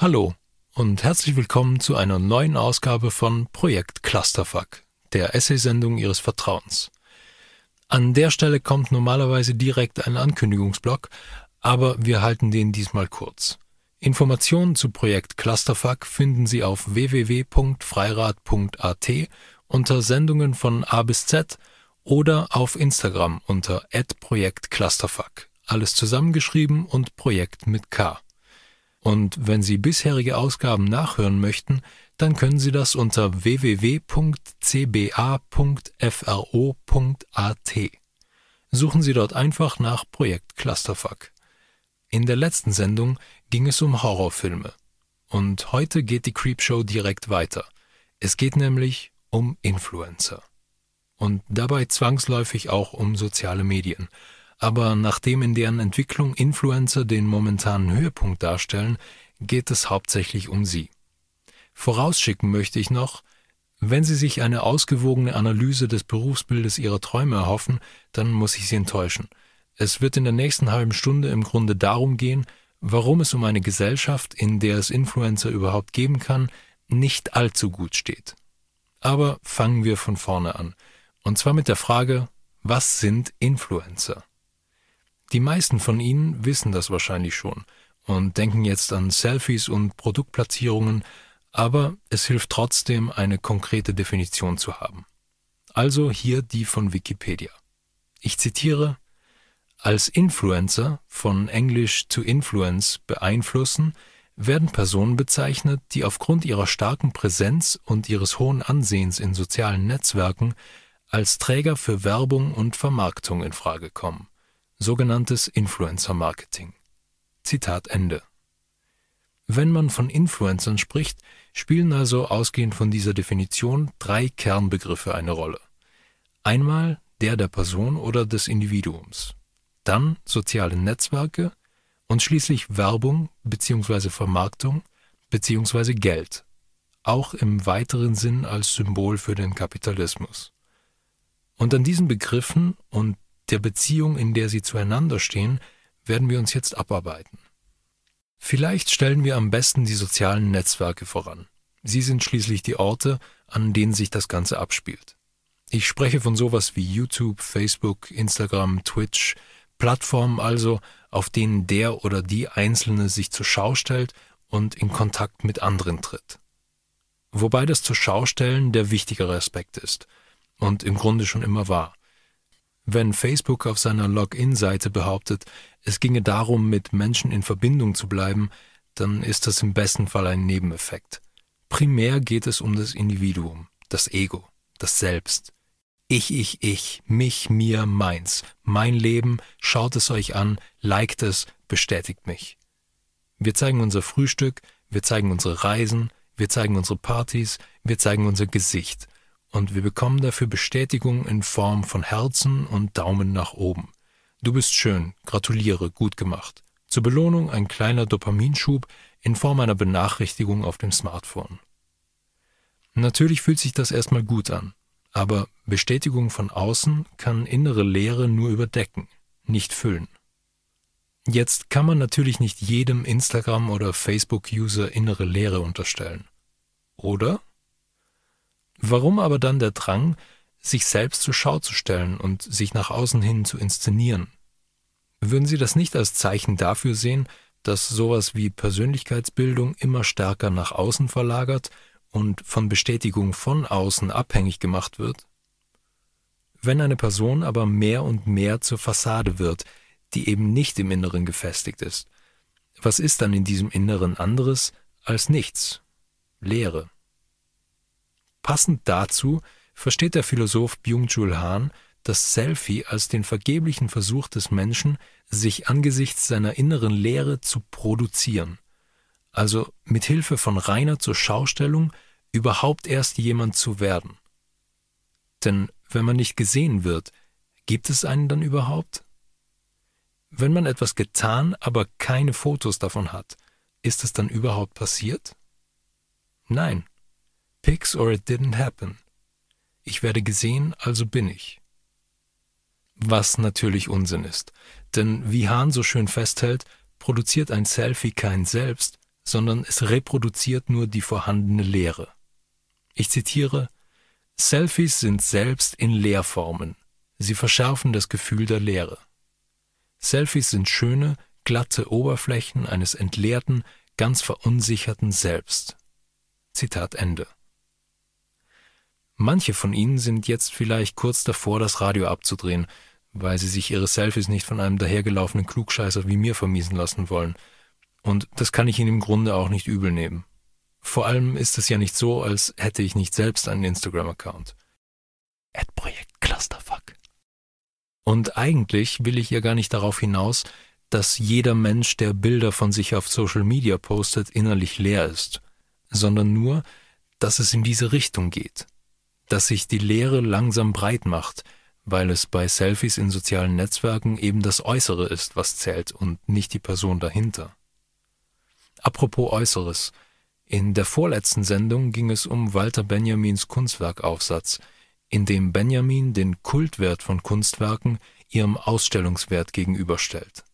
Hallo und herzlich willkommen zu einer neuen Ausgabe von Projekt Clusterfuck, der Essaysendung Ihres Vertrauens. An der Stelle kommt normalerweise direkt ein Ankündigungsblock, aber wir halten den diesmal kurz. Informationen zu Projekt Clusterfuck finden Sie auf www.freirad.at unter Sendungen von A bis Z oder auf Instagram unter @projektclusterfuck. Alles zusammengeschrieben und Projekt mit K. Und wenn Sie bisherige Ausgaben nachhören möchten, dann können Sie das unter www.cba.fro.at. Suchen Sie dort einfach nach Projekt Clusterfuck. In der letzten Sendung ging es um Horrorfilme. Und heute geht die Creepshow direkt weiter. Es geht nämlich um Influencer. Und dabei zwangsläufig auch um soziale Medien – aber nachdem in deren Entwicklung Influencer den momentanen Höhepunkt darstellen, geht es hauptsächlich um sie. Vorausschicken möchte ich noch, wenn Sie sich eine ausgewogene Analyse des Berufsbildes Ihrer Träume erhoffen, dann muss ich Sie enttäuschen. Es wird in der nächsten halben Stunde im Grunde darum gehen, warum es um eine Gesellschaft, in der es Influencer überhaupt geben kann, nicht allzu gut steht. Aber fangen wir von vorne an. Und zwar mit der Frage, was sind Influencer? Die meisten von Ihnen wissen das wahrscheinlich schon und denken jetzt an Selfies und Produktplatzierungen, aber es hilft trotzdem, eine konkrete Definition zu haben. Also hier die von Wikipedia. Ich zitiere Als Influencer von Englisch to Influence beeinflussen, werden Personen bezeichnet, die aufgrund ihrer starken Präsenz und ihres hohen Ansehens in sozialen Netzwerken als Träger für Werbung und Vermarktung in Frage kommen sogenanntes Influencer-Marketing. Zitat Ende. Wenn man von Influencern spricht, spielen also ausgehend von dieser Definition drei Kernbegriffe eine Rolle. Einmal der der Person oder des Individuums, dann soziale Netzwerke und schließlich Werbung bzw. Vermarktung bzw. Geld, auch im weiteren Sinn als Symbol für den Kapitalismus. Und an diesen Begriffen und der Beziehung, in der sie zueinander stehen, werden wir uns jetzt abarbeiten. Vielleicht stellen wir am besten die sozialen Netzwerke voran. Sie sind schließlich die Orte, an denen sich das Ganze abspielt. Ich spreche von sowas wie YouTube, Facebook, Instagram, Twitch, Plattformen also, auf denen der oder die Einzelne sich zur Schau stellt und in Kontakt mit anderen tritt. Wobei das zur Schaustellen der wichtigere Aspekt ist und im Grunde schon immer war. Wenn Facebook auf seiner Login-Seite behauptet, es ginge darum, mit Menschen in Verbindung zu bleiben, dann ist das im besten Fall ein Nebeneffekt. Primär geht es um das Individuum, das Ego, das Selbst. Ich, ich, ich, mich, mir, meins, mein Leben, schaut es euch an, liked es, bestätigt mich. Wir zeigen unser Frühstück, wir zeigen unsere Reisen, wir zeigen unsere Partys, wir zeigen unser Gesicht – und wir bekommen dafür Bestätigung in Form von Herzen und Daumen nach oben. Du bist schön, gratuliere, gut gemacht. Zur Belohnung ein kleiner Dopaminschub in Form einer Benachrichtigung auf dem Smartphone. Natürlich fühlt sich das erstmal gut an, aber Bestätigung von außen kann innere Leere nur überdecken, nicht füllen. Jetzt kann man natürlich nicht jedem Instagram- oder Facebook-User innere Leere unterstellen. Oder? Warum aber dann der Drang, sich selbst zur Schau zu stellen und sich nach außen hin zu inszenieren? Würden Sie das nicht als Zeichen dafür sehen, dass sowas wie Persönlichkeitsbildung immer stärker nach außen verlagert und von Bestätigung von außen abhängig gemacht wird? Wenn eine Person aber mehr und mehr zur Fassade wird, die eben nicht im Inneren gefestigt ist, was ist dann in diesem Inneren anderes als nichts, Leere? Passend dazu versteht der Philosoph Byung-Chul Han das Selfie als den vergeblichen Versuch des Menschen, sich angesichts seiner inneren Leere zu produzieren, also mit Hilfe von reiner Zurschaustellung überhaupt erst jemand zu werden. Denn wenn man nicht gesehen wird, gibt es einen dann überhaupt? Wenn man etwas getan, aber keine Fotos davon hat, ist es dann überhaupt passiert? Nein. Pics or it didn't happen. Ich werde gesehen, also bin ich. Was natürlich Unsinn ist, denn wie Hahn so schön festhält, produziert ein Selfie kein Selbst, sondern es reproduziert nur die vorhandene Leere. Ich zitiere Selfies sind selbst in Leerformen. Sie verschärfen das Gefühl der Leere. Selfies sind schöne, glatte Oberflächen eines entleerten, ganz verunsicherten Selbst. Zitat Ende. Manche von Ihnen sind jetzt vielleicht kurz davor, das Radio abzudrehen, weil sie sich ihre Selfies nicht von einem dahergelaufenen Klugscheißer wie mir vermiesen lassen wollen. Und das kann ich Ihnen im Grunde auch nicht übel nehmen. Vor allem ist es ja nicht so, als hätte ich nicht selbst einen Instagram-Account. Projekt Clusterfuck. Und eigentlich will ich ja gar nicht darauf hinaus, dass jeder Mensch, der Bilder von sich auf Social Media postet, innerlich leer ist, sondern nur, dass es in diese Richtung geht, dass sich die Leere langsam breit macht, weil es bei Selfies in sozialen Netzwerken eben das Äußere ist, was zählt und nicht die Person dahinter. Apropos Äußeres, in der vorletzten Sendung ging es um Walter Benjamins Kunstwerkaufsatz, in dem Benjamin den Kultwert von Kunstwerken ihrem Ausstellungswert gegenüberstellt.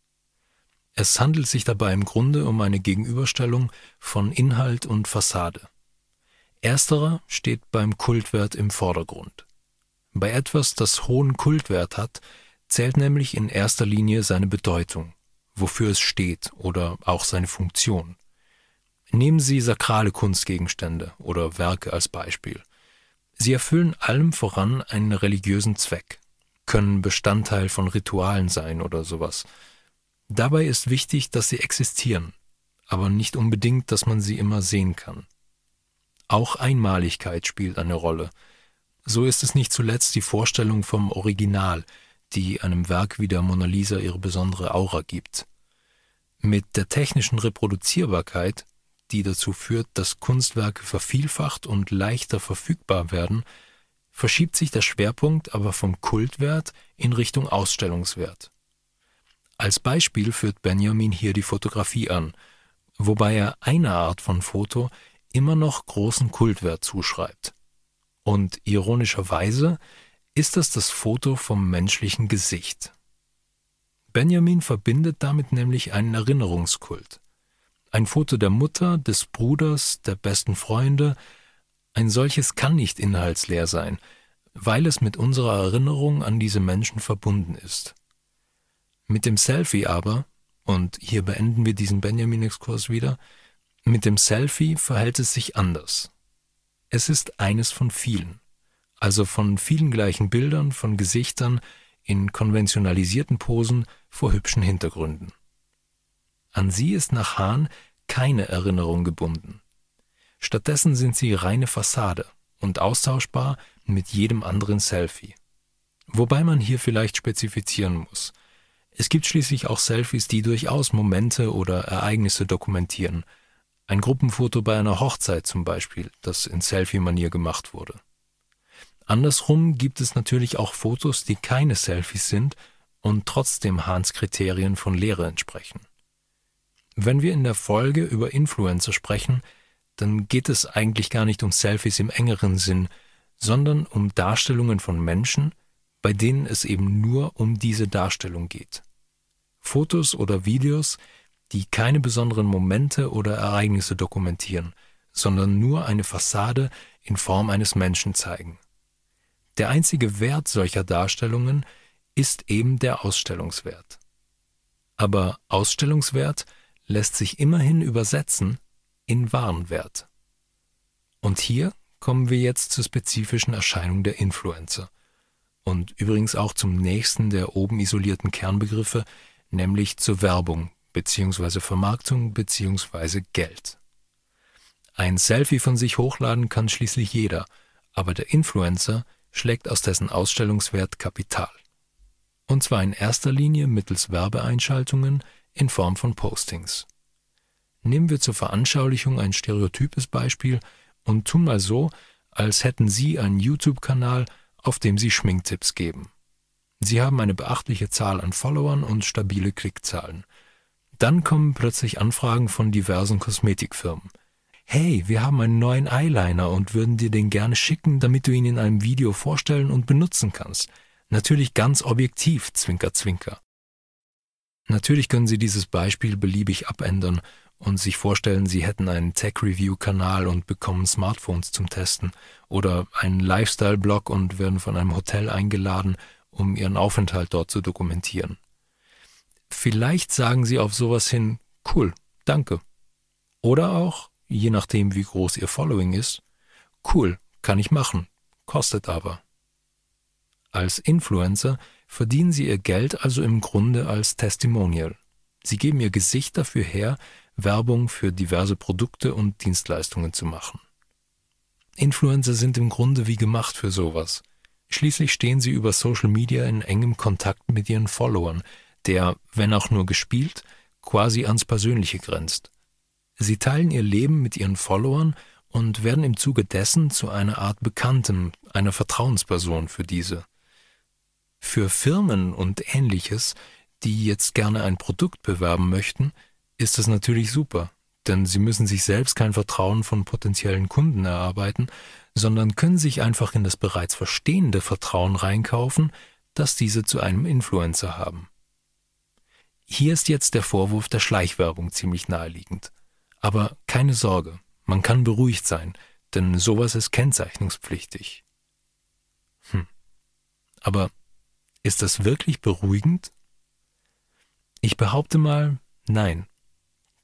Es handelt sich dabei im Grunde um eine Gegenüberstellung von Inhalt und Fassade. Ersterer steht beim Kultwert im Vordergrund. Bei etwas, das hohen Kultwert hat, zählt nämlich in erster Linie seine Bedeutung, wofür es steht oder auch seine Funktion. Nehmen Sie sakrale Kunstgegenstände oder Werke als Beispiel. Sie erfüllen allem voran einen religiösen Zweck, können Bestandteil von Ritualen sein oder sowas. Dabei ist wichtig, dass sie existieren, aber nicht unbedingt, dass man sie immer sehen kann. Auch Einmaligkeit spielt eine Rolle. So ist es nicht zuletzt die Vorstellung vom Original, die einem Werk wie der Mona Lisa ihre besondere Aura gibt. Mit der technischen Reproduzierbarkeit die dazu führt, dass Kunstwerke vervielfacht und leichter verfügbar werden, verschiebt sich der Schwerpunkt aber vom Kultwert in Richtung Ausstellungswert. Als Beispiel führt Benjamin hier die Fotografie an, wobei er einer Art von Foto immer noch großen Kultwert zuschreibt. Und ironischerweise ist das das Foto vom menschlichen Gesicht. Benjamin verbindet damit nämlich einen Erinnerungskult. Ein Foto der Mutter, des Bruders, der besten Freunde, ein solches kann nicht inhaltsleer sein, weil es mit unserer Erinnerung an diese Menschen verbunden ist. Mit dem Selfie aber, und hier beenden wir diesen Benjamin-Exkurs wieder, mit dem Selfie verhält es sich anders. Es ist eines von vielen, also von vielen gleichen Bildern, von Gesichtern in konventionalisierten Posen vor hübschen Hintergründen. An sie ist nach Hahn keine Erinnerung gebunden. Stattdessen sind sie reine Fassade und austauschbar mit jedem anderen Selfie. Wobei man hier vielleicht spezifizieren muss. Es gibt schließlich auch Selfies, die durchaus Momente oder Ereignisse dokumentieren. Ein Gruppenfoto bei einer Hochzeit zum Beispiel, das in Selfie-Manier gemacht wurde. Andersrum gibt es natürlich auch Fotos, die keine Selfies sind und trotzdem Hahns Kriterien von Lehre entsprechen. Wenn wir in der Folge über Influencer sprechen, dann geht es eigentlich gar nicht um Selfies im engeren Sinn, sondern um Darstellungen von Menschen, bei denen es eben nur um diese Darstellung geht. Fotos oder Videos, die keine besonderen Momente oder Ereignisse dokumentieren, sondern nur eine Fassade in Form eines Menschen zeigen. Der einzige Wert solcher Darstellungen ist eben der Ausstellungswert. Aber Ausstellungswert lässt sich immerhin übersetzen in Warenwert. Und hier kommen wir jetzt zur spezifischen Erscheinung der Influencer und übrigens auch zum nächsten der oben isolierten Kernbegriffe, nämlich zur Werbung bzw. Vermarktung bzw. Geld. Ein Selfie von sich hochladen kann schließlich jeder, aber der Influencer schlägt aus dessen Ausstellungswert Kapital. Und zwar in erster Linie mittels Werbeeinschaltungen, in Form von Postings. Nehmen wir zur Veranschaulichung ein stereotypes Beispiel und tun mal so, als hätten Sie einen YouTube-Kanal, auf dem Sie Schminktipps geben. Sie haben eine beachtliche Zahl an Followern und stabile Klickzahlen. Dann kommen plötzlich Anfragen von diversen Kosmetikfirmen. Hey, wir haben einen neuen Eyeliner und würden dir den gerne schicken, damit du ihn in einem Video vorstellen und benutzen kannst. Natürlich ganz objektiv, Zwinker, Zwinker. Natürlich können Sie dieses Beispiel beliebig abändern und sich vorstellen, sie hätten einen Tech-Review-Kanal und bekommen Smartphones zum Testen oder einen Lifestyle-Blog und werden von einem Hotel eingeladen, um ihren Aufenthalt dort zu dokumentieren. Vielleicht sagen sie auf sowas hin, cool, danke. Oder auch, je nachdem wie groß ihr Following ist, cool, kann ich machen, kostet aber. Als Influencer verdienen sie ihr Geld also im Grunde als Testimonial. Sie geben ihr Gesicht dafür her, Werbung für diverse Produkte und Dienstleistungen zu machen. Influencer sind im Grunde wie gemacht für sowas. Schließlich stehen sie über Social Media in engem Kontakt mit ihren Followern, der, wenn auch nur gespielt, quasi ans Persönliche grenzt. Sie teilen ihr Leben mit ihren Followern und werden im Zuge dessen zu einer Art Bekannten, einer Vertrauensperson für diese. Für Firmen und ähnliches, die jetzt gerne ein Produkt bewerben möchten, ist das natürlich super, denn sie müssen sich selbst kein Vertrauen von potenziellen Kunden erarbeiten, sondern können sich einfach in das bereits verstehende Vertrauen reinkaufen, das diese zu einem Influencer haben. Hier ist jetzt der Vorwurf der Schleichwerbung ziemlich naheliegend. Aber keine Sorge, man kann beruhigt sein, denn sowas ist kennzeichnungspflichtig. Hm. Aber ist das wirklich beruhigend? Ich behaupte mal, nein.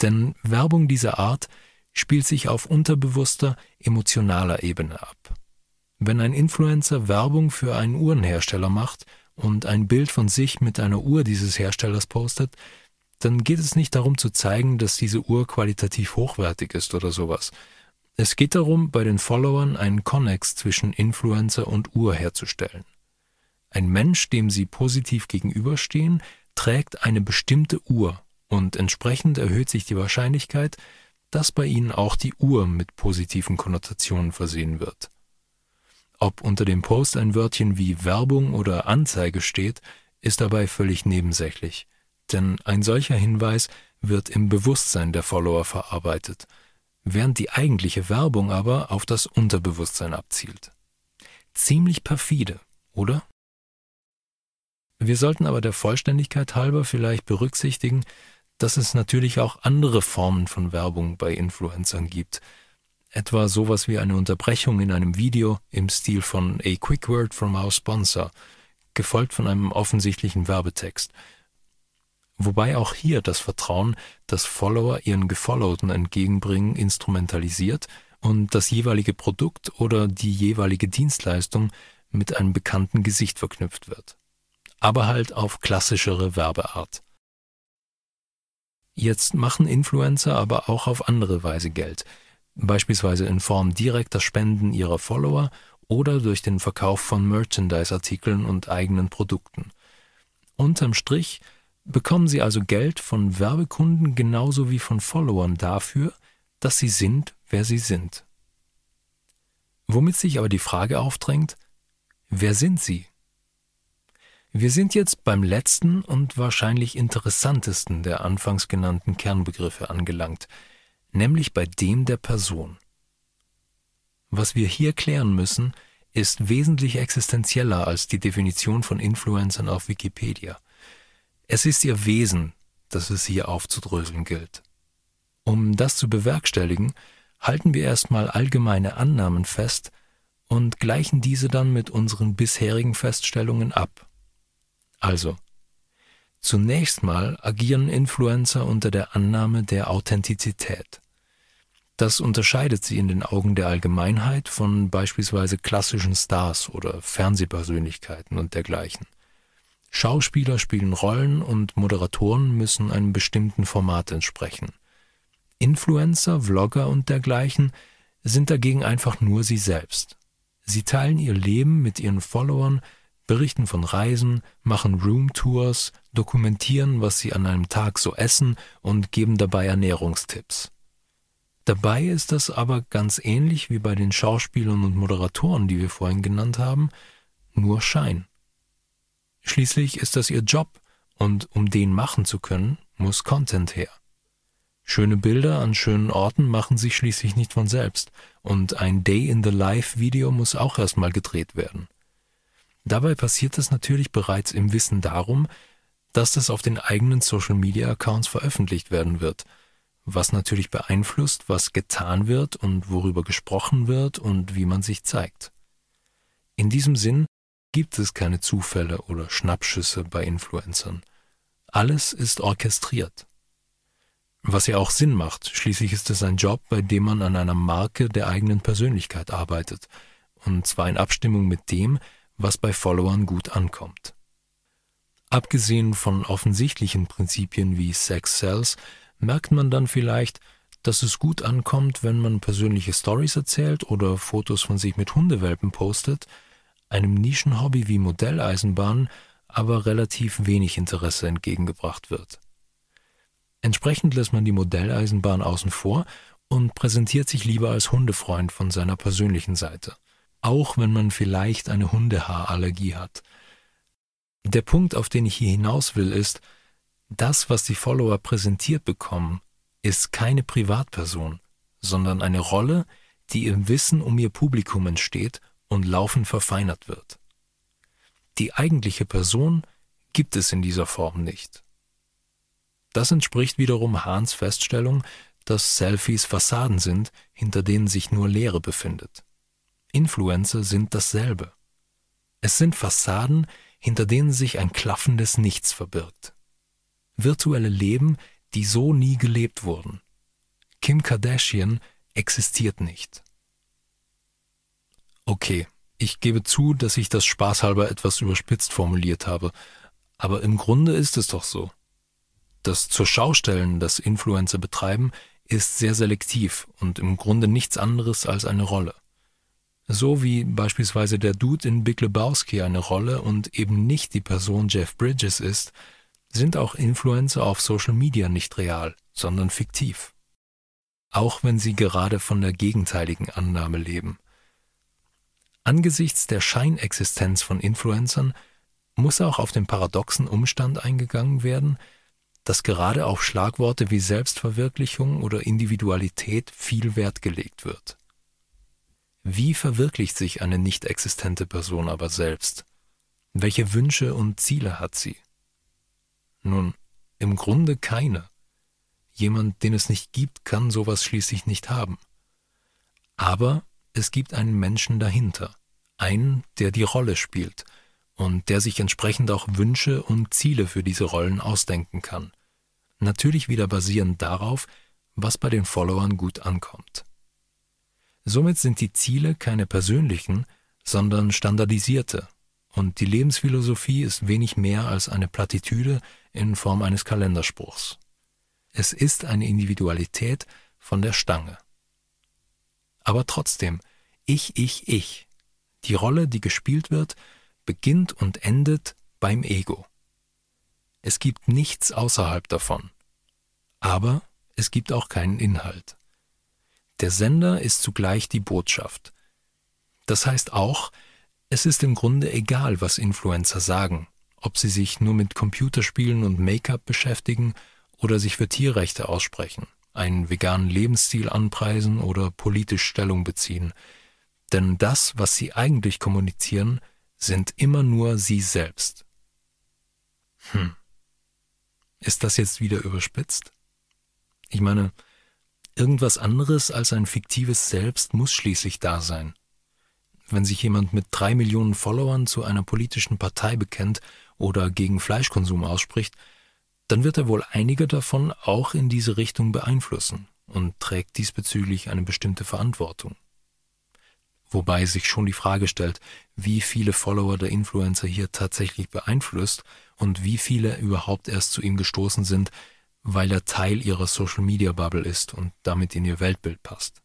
Denn Werbung dieser Art spielt sich auf unterbewusster, emotionaler Ebene ab. Wenn ein Influencer Werbung für einen Uhrenhersteller macht und ein Bild von sich mit einer Uhr dieses Herstellers postet, dann geht es nicht darum zu zeigen, dass diese Uhr qualitativ hochwertig ist oder sowas. Es geht darum, bei den Followern einen Connex zwischen Influencer und Uhr herzustellen. Ein Mensch, dem Sie positiv gegenüberstehen, trägt eine bestimmte Uhr und entsprechend erhöht sich die Wahrscheinlichkeit, dass bei Ihnen auch die Uhr mit positiven Konnotationen versehen wird. Ob unter dem Post ein Wörtchen wie Werbung oder Anzeige steht, ist dabei völlig nebensächlich, denn ein solcher Hinweis wird im Bewusstsein der Follower verarbeitet, während die eigentliche Werbung aber auf das Unterbewusstsein abzielt. Ziemlich perfide, oder? Wir sollten aber der Vollständigkeit halber vielleicht berücksichtigen, dass es natürlich auch andere Formen von Werbung bei Influencern gibt. Etwa sowas wie eine Unterbrechung in einem Video im Stil von A Quick Word from Our Sponsor, gefolgt von einem offensichtlichen Werbetext. Wobei auch hier das Vertrauen, das Follower ihren Gefollowten entgegenbringen, instrumentalisiert und das jeweilige Produkt oder die jeweilige Dienstleistung mit einem bekannten Gesicht verknüpft wird aber halt auf klassischere Werbeart. Jetzt machen Influencer aber auch auf andere Weise Geld, beispielsweise in Form direkter Spenden ihrer Follower oder durch den Verkauf von Merchandise-Artikeln und eigenen Produkten. Unterm Strich bekommen sie also Geld von Werbekunden genauso wie von Followern dafür, dass sie sind, wer sie sind. Womit sich aber die Frage aufdrängt, wer sind sie? Wir sind jetzt beim letzten und wahrscheinlich interessantesten der anfangs genannten Kernbegriffe angelangt, nämlich bei dem der Person. Was wir hier klären müssen, ist wesentlich existenzieller als die Definition von Influencern auf Wikipedia. Es ist ihr Wesen, das es hier aufzudröseln gilt. Um das zu bewerkstelligen, halten wir erstmal allgemeine Annahmen fest und gleichen diese dann mit unseren bisherigen Feststellungen ab. Also, zunächst mal agieren Influencer unter der Annahme der Authentizität. Das unterscheidet sie in den Augen der Allgemeinheit von beispielsweise klassischen Stars oder Fernsehpersönlichkeiten und dergleichen. Schauspieler spielen Rollen und Moderatoren müssen einem bestimmten Format entsprechen. Influencer, Vlogger und dergleichen sind dagegen einfach nur sie selbst. Sie teilen ihr Leben mit ihren Followern berichten von Reisen, machen Roomtours, dokumentieren, was sie an einem Tag so essen und geben dabei Ernährungstipps. Dabei ist das aber ganz ähnlich wie bei den Schauspielern und Moderatoren, die wir vorhin genannt haben, nur Schein. Schließlich ist das ihr Job und um den machen zu können, muss Content her. Schöne Bilder an schönen Orten machen sich schließlich nicht von selbst und ein Day in the Life Video muss auch erstmal gedreht werden. Dabei passiert es natürlich bereits im Wissen darum, dass das auf den eigenen Social-Media-Accounts veröffentlicht werden wird. was natürlich beeinflusst, was getan wird und worüber gesprochen wird und wie man sich zeigt. In diesem Sinn gibt es keine Zufälle oder Schnappschüsse bei Influencern. Alles ist orchestriert. Was ja auch Sinn macht, schließlich ist es ein Job, bei dem man an einer Marke der eigenen Persönlichkeit arbeitet, und zwar in Abstimmung mit dem, was bei Followern gut ankommt. Abgesehen von offensichtlichen Prinzipien wie Sex Sells, merkt man dann vielleicht, dass es gut ankommt, wenn man persönliche Stories erzählt oder Fotos von sich mit Hundewelpen postet, einem Nischenhobby wie Modelleisenbahn aber relativ wenig Interesse entgegengebracht wird. Entsprechend lässt man die Modelleisenbahn außen vor und präsentiert sich lieber als Hundefreund von seiner persönlichen Seite, auch wenn man vielleicht eine Hundehaarallergie hat. Der Punkt, auf den ich hier hinaus will, ist, das, was die Follower präsentiert bekommen, ist keine Privatperson, sondern eine Rolle, die im Wissen um ihr Publikum entsteht und laufend verfeinert wird. Die eigentliche Person gibt es in dieser Form nicht. Das entspricht wiederum Hahns Feststellung, dass Selfies Fassaden sind, hinter denen sich nur Leere befindet. Influencer sind dasselbe. Es sind Fassaden, hinter denen sich ein klaffendes Nichts verbirgt. Virtuelle Leben, die so nie gelebt wurden. Kim Kardashian existiert nicht. Okay, ich gebe zu, dass ich das spaßhalber etwas überspitzt formuliert habe, aber im Grunde ist es doch so. Das zur Schaustellen, das Influencer betreiben, ist sehr selektiv und im Grunde nichts anderes als eine Rolle. So wie beispielsweise der Dude in Big Lebowski eine Rolle und eben nicht die Person Jeff Bridges ist, sind auch Influencer auf Social Media nicht real, sondern fiktiv. Auch wenn sie gerade von der gegenteiligen Annahme leben. Angesichts der Scheinexistenz von Influencern muss auch auf den paradoxen Umstand eingegangen werden, dass gerade auf Schlagworte wie Selbstverwirklichung oder Individualität viel Wert gelegt wird. Wie verwirklicht sich eine nicht existente Person aber selbst? Welche Wünsche und Ziele hat sie? Nun, im Grunde keine. Jemand, den es nicht gibt, kann sowas schließlich nicht haben. Aber es gibt einen Menschen dahinter, einen, der die Rolle spielt und der sich entsprechend auch Wünsche und Ziele für diese Rollen ausdenken kann. Natürlich wieder basierend darauf, was bei den Followern gut ankommt. Somit sind die Ziele keine persönlichen, sondern standardisierte, und die Lebensphilosophie ist wenig mehr als eine Plattitüde in Form eines Kalenderspruchs. Es ist eine Individualität von der Stange. Aber trotzdem, ich, ich, ich, die Rolle, die gespielt wird, beginnt und endet beim Ego. Es gibt nichts außerhalb davon. Aber es gibt auch keinen Inhalt. Der Sender ist zugleich die Botschaft. Das heißt auch, es ist im Grunde egal, was Influencer sagen, ob sie sich nur mit Computerspielen und Make-up beschäftigen oder sich für Tierrechte aussprechen, einen veganen Lebensstil anpreisen oder politisch Stellung beziehen. Denn das, was sie eigentlich kommunizieren, sind immer nur sie selbst. Hm. Ist das jetzt wieder überspitzt? Ich meine, irgendwas anderes als ein fiktives Selbst muss schließlich da sein. Wenn sich jemand mit drei Millionen Followern zu einer politischen Partei bekennt oder gegen Fleischkonsum ausspricht, dann wird er wohl einige davon auch in diese Richtung beeinflussen und trägt diesbezüglich eine bestimmte Verantwortung. Wobei sich schon die Frage stellt, wie viele Follower der Influencer hier tatsächlich beeinflusst und wie viele überhaupt erst zu ihm gestoßen sind, weil er Teil ihrer Social-Media-Bubble ist und damit in ihr Weltbild passt.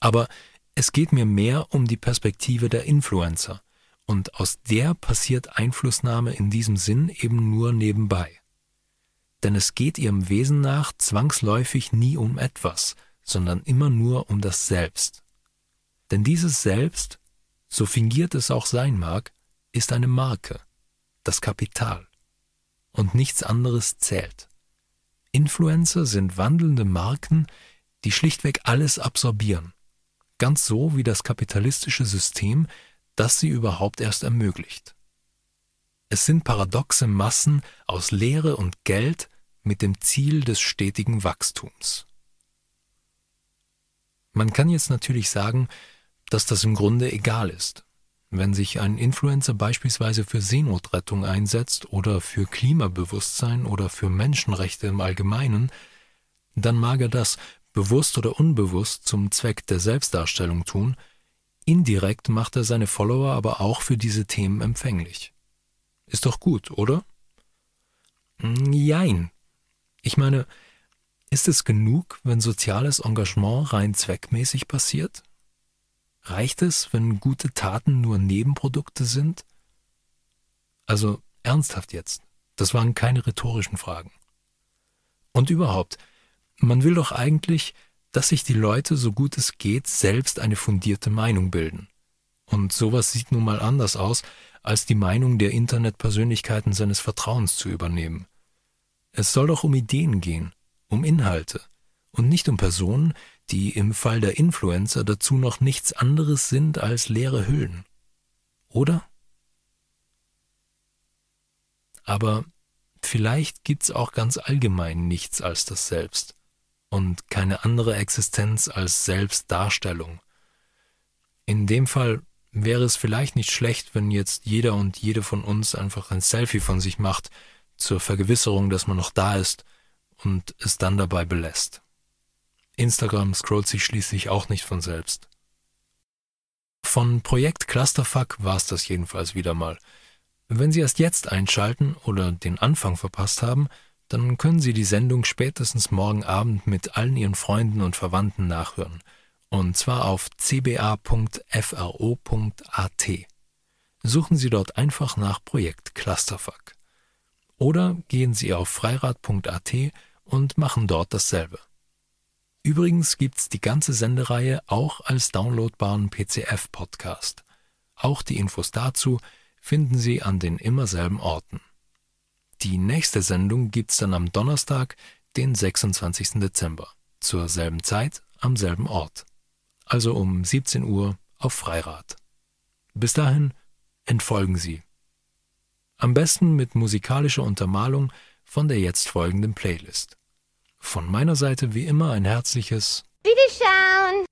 Aber es geht mir mehr um die Perspektive der Influencer, und aus der passiert Einflussnahme in diesem Sinn eben nur nebenbei. Denn es geht ihrem Wesen nach zwangsläufig nie um etwas, sondern immer nur um das Selbst. Denn dieses Selbst, so fingiert es auch sein mag, ist eine Marke, das Kapital. Und nichts anderes zählt. Influencer sind wandelnde Marken, die schlichtweg alles absorbieren. Ganz so wie das kapitalistische System, das sie überhaupt erst ermöglicht. Es sind paradoxe Massen aus Lehre und Geld, mit dem Ziel des stetigen Wachstums. Man kann jetzt natürlich sagen, dass das im Grunde egal ist. Wenn sich ein Influencer beispielsweise für Seenotrettung einsetzt oder für Klimabewusstsein oder für Menschenrechte im Allgemeinen, dann mag er das bewusst oder unbewusst zum Zweck der Selbstdarstellung tun, indirekt macht er seine Follower aber auch für diese Themen empfänglich. Ist doch gut, oder? Jein. Ich meine, ist es genug, wenn soziales Engagement rein zweckmäßig passiert? Reicht es, wenn gute Taten nur Nebenprodukte sind? Also ernsthaft jetzt, das waren keine rhetorischen Fragen. Und überhaupt, man will doch eigentlich, dass sich die Leute, so gut es geht, selbst eine fundierte Meinung bilden. Und sowas sieht nun mal anders aus, als die Meinung der Internetpersönlichkeiten seines Vertrauens zu übernehmen. Es soll doch um Ideen gehen, um Inhalte und nicht um Personen, die im Fall der Influencer dazu noch nichts anderes sind als leere Hüllen. Oder? Aber vielleicht gibt's auch ganz allgemein nichts als das Selbst und keine andere Existenz als Selbstdarstellung. In dem Fall wäre es vielleicht nicht schlecht, wenn jetzt jeder und jede von uns einfach ein Selfie von sich macht, zur Vergewisserung, dass man noch da ist und es dann dabei belässt. Instagram scrollt sich schließlich auch nicht von selbst. Von Projekt Clusterfuck war es das jedenfalls wieder mal. Wenn Sie erst jetzt einschalten oder den Anfang verpasst haben, dann können Sie die Sendung spätestens morgen Abend mit allen Ihren Freunden und Verwandten nachhören. Und zwar auf cba.fro.at. Suchen Sie dort einfach nach Projekt Clusterfuck. Oder gehen Sie auf freirad.at und machen dort dasselbe. Übrigens gibt's die ganze Sendereihe auch als downloadbaren PCF-Podcast. Auch die Infos dazu finden Sie an den immer selben Orten. Die nächste Sendung gibt's dann am Donnerstag, den 26. Dezember, zur selben Zeit am selben Ort. Also um 17 Uhr auf Freirad. Bis dahin entfolgen Sie. Am besten mit musikalischer Untermalung von der jetzt folgenden Playlist. Von meiner Seite wie immer ein herzliches Wiederschauen!